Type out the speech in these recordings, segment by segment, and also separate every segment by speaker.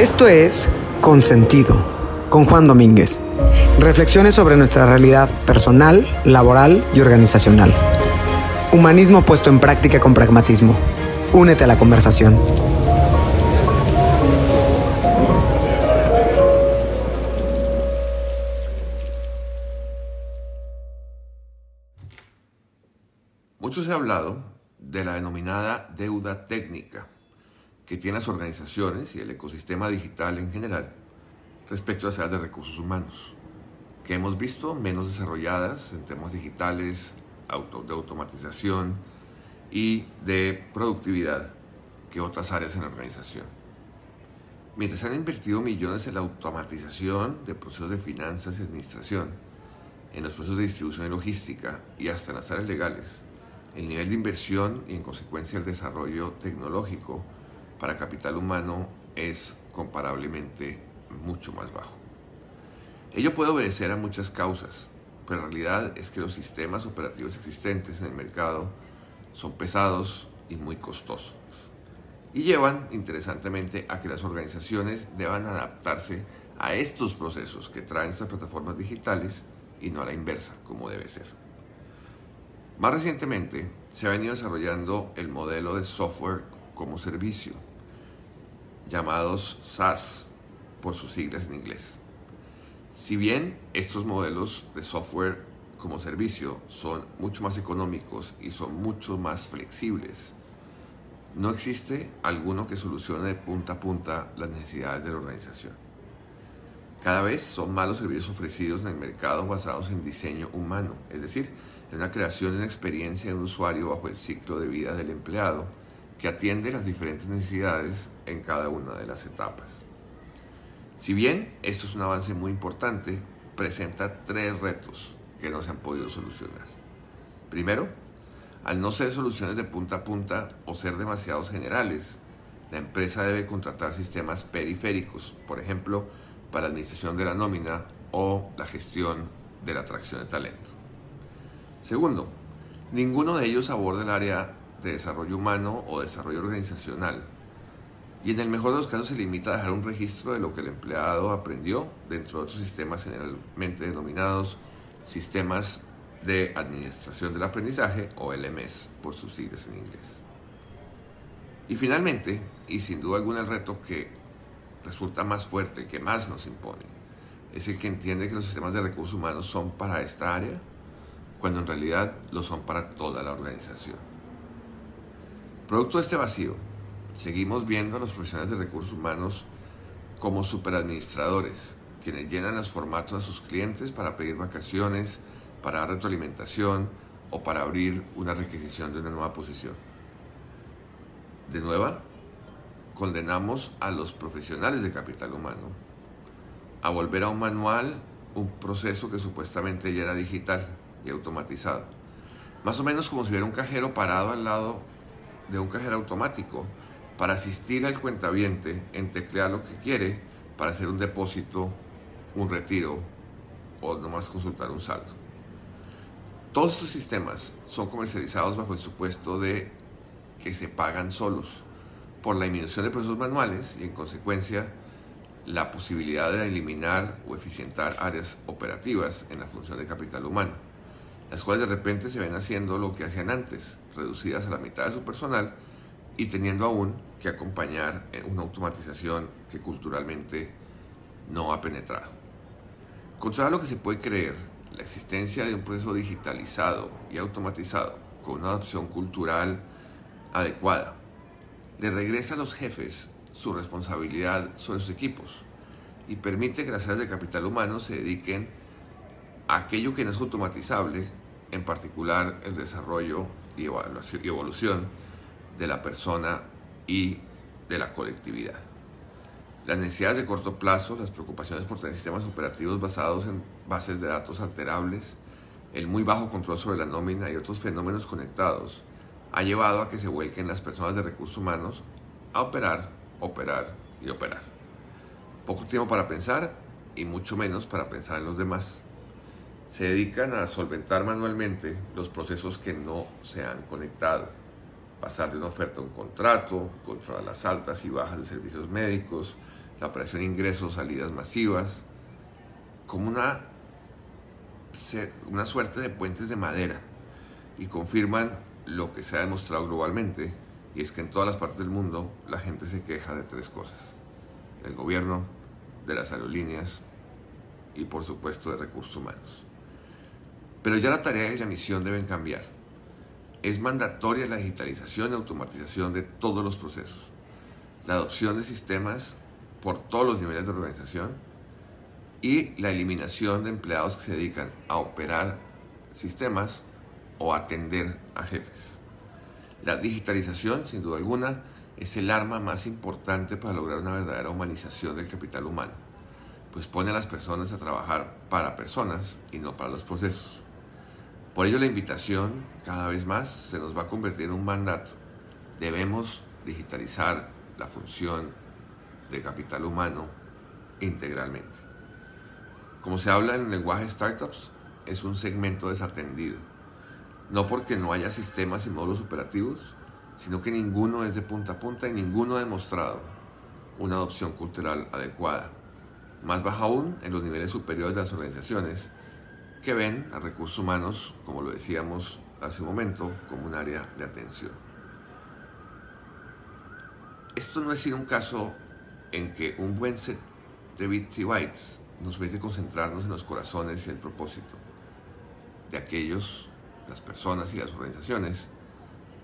Speaker 1: Esto es Consentido, con Juan Domínguez. Reflexiones sobre nuestra realidad personal, laboral y organizacional. Humanismo puesto en práctica con pragmatismo. Únete a la conversación.
Speaker 2: Mucho se ha hablado de la denominada deuda técnica que tienen las organizaciones y el ecosistema digital en general respecto a las áreas de recursos humanos, que hemos visto menos desarrolladas en temas digitales, de automatización y de productividad que otras áreas en la organización. Mientras han invertido millones en la automatización de procesos de finanzas y administración, en los procesos de distribución y logística y hasta en las áreas legales, el nivel de inversión y en consecuencia el desarrollo tecnológico para capital humano es comparablemente mucho más bajo. Ello puede obedecer a muchas causas, pero la realidad es que los sistemas operativos existentes en el mercado son pesados y muy costosos. Y llevan, interesantemente, a que las organizaciones deban adaptarse a estos procesos que traen estas plataformas digitales y no a la inversa, como debe ser. Más recientemente, se ha venido desarrollando el modelo de software como servicio, llamados SaaS por sus siglas en inglés. Si bien estos modelos de software como servicio son mucho más económicos y son mucho más flexibles, no existe alguno que solucione de punta a punta las necesidades de la organización. Cada vez son más los servicios ofrecidos en el mercado basados en diseño humano, es decir, en una creación de una experiencia de un usuario bajo el ciclo de vida del empleado que atiende las diferentes necesidades en cada una de las etapas. Si bien esto es un avance muy importante, presenta tres retos que no se han podido solucionar. Primero, al no ser soluciones de punta a punta o ser demasiados generales, la empresa debe contratar sistemas periféricos, por ejemplo, para la administración de la nómina o la gestión de la atracción de talento. Segundo, ninguno de ellos aborda el área de desarrollo humano o desarrollo organizacional. Y en el mejor de los casos se limita a dejar un registro de lo que el empleado aprendió dentro de otros sistemas generalmente denominados sistemas de administración del aprendizaje o LMS por sus siglas en inglés. Y finalmente, y sin duda alguna el reto que resulta más fuerte, el que más nos impone, es el que entiende que los sistemas de recursos humanos son para esta área, cuando en realidad lo son para toda la organización. Producto de este vacío, seguimos viendo a los profesionales de recursos humanos como superadministradores, quienes llenan los formatos a sus clientes para pedir vacaciones, para dar retroalimentación o para abrir una requisición de una nueva posición. De nueva, condenamos a los profesionales de capital humano a volver a un manual, un proceso que supuestamente ya era digital y automatizado. Más o menos como si hubiera un cajero parado al lado de un cajero automático para asistir al cuentaviente en teclear lo que quiere para hacer un depósito, un retiro o nomás consultar un saldo. Todos estos sistemas son comercializados bajo el supuesto de que se pagan solos por la disminución de procesos manuales y en consecuencia la posibilidad de eliminar o eficientar áreas operativas en la función de capital humano las cuales de repente se ven haciendo lo que hacían antes, reducidas a la mitad de su personal y teniendo aún que acompañar una automatización que culturalmente no ha penetrado. Contra lo que se puede creer, la existencia de un proceso digitalizado y automatizado con una adopción cultural adecuada le regresa a los jefes su responsabilidad sobre sus equipos y permite que las áreas de capital humano se dediquen a aquello que no es automatizable en particular el desarrollo y evolución de la persona y de la colectividad. Las necesidades de corto plazo, las preocupaciones por tener sistemas operativos basados en bases de datos alterables, el muy bajo control sobre la nómina y otros fenómenos conectados ha llevado a que se vuelquen las personas de recursos humanos a operar, operar y operar. Poco tiempo para pensar y mucho menos para pensar en los demás se dedican a solventar manualmente los procesos que no se han conectado. Pasar de una oferta a un contrato, controlar las altas y bajas de servicios médicos, la operación ingresos, salidas masivas, como una, una suerte de puentes de madera y confirman lo que se ha demostrado globalmente, y es que en todas las partes del mundo la gente se queja de tres cosas. El gobierno, de las aerolíneas y por supuesto de recursos humanos. Pero ya la tarea y la misión deben cambiar. Es mandatoria la digitalización y automatización de todos los procesos, la adopción de sistemas por todos los niveles de organización y la eliminación de empleados que se dedican a operar sistemas o atender a jefes. La digitalización, sin duda alguna, es el arma más importante para lograr una verdadera humanización del capital humano, pues pone a las personas a trabajar para personas y no para los procesos. Por ello la invitación cada vez más se nos va a convertir en un mandato. Debemos digitalizar la función del capital humano integralmente. Como se habla en el lenguaje startups, es un segmento desatendido. No porque no haya sistemas y módulos operativos, sino que ninguno es de punta a punta y ninguno ha demostrado una adopción cultural adecuada. Más baja aún en los niveles superiores de las organizaciones que ven a recursos humanos, como lo decíamos hace un momento, como un área de atención. Esto no es sino un caso en que un buen set de bits y bytes nos permite concentrarnos en los corazones y el propósito de aquellos, las personas y las organizaciones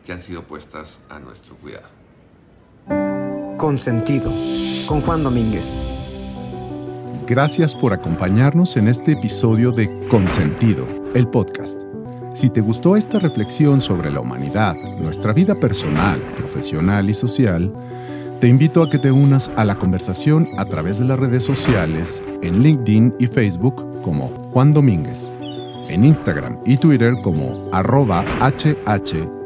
Speaker 2: que han sido puestas a nuestro cuidado.
Speaker 1: Consentido, con Juan Domínguez.
Speaker 3: Gracias por acompañarnos en este episodio de Consentido, el podcast. Si te gustó esta reflexión sobre la humanidad, nuestra vida personal, profesional y social, te invito a que te unas a la conversación a través de las redes sociales en LinkedIn y Facebook como Juan Domínguez, en Instagram y Twitter como arroba hh-juand.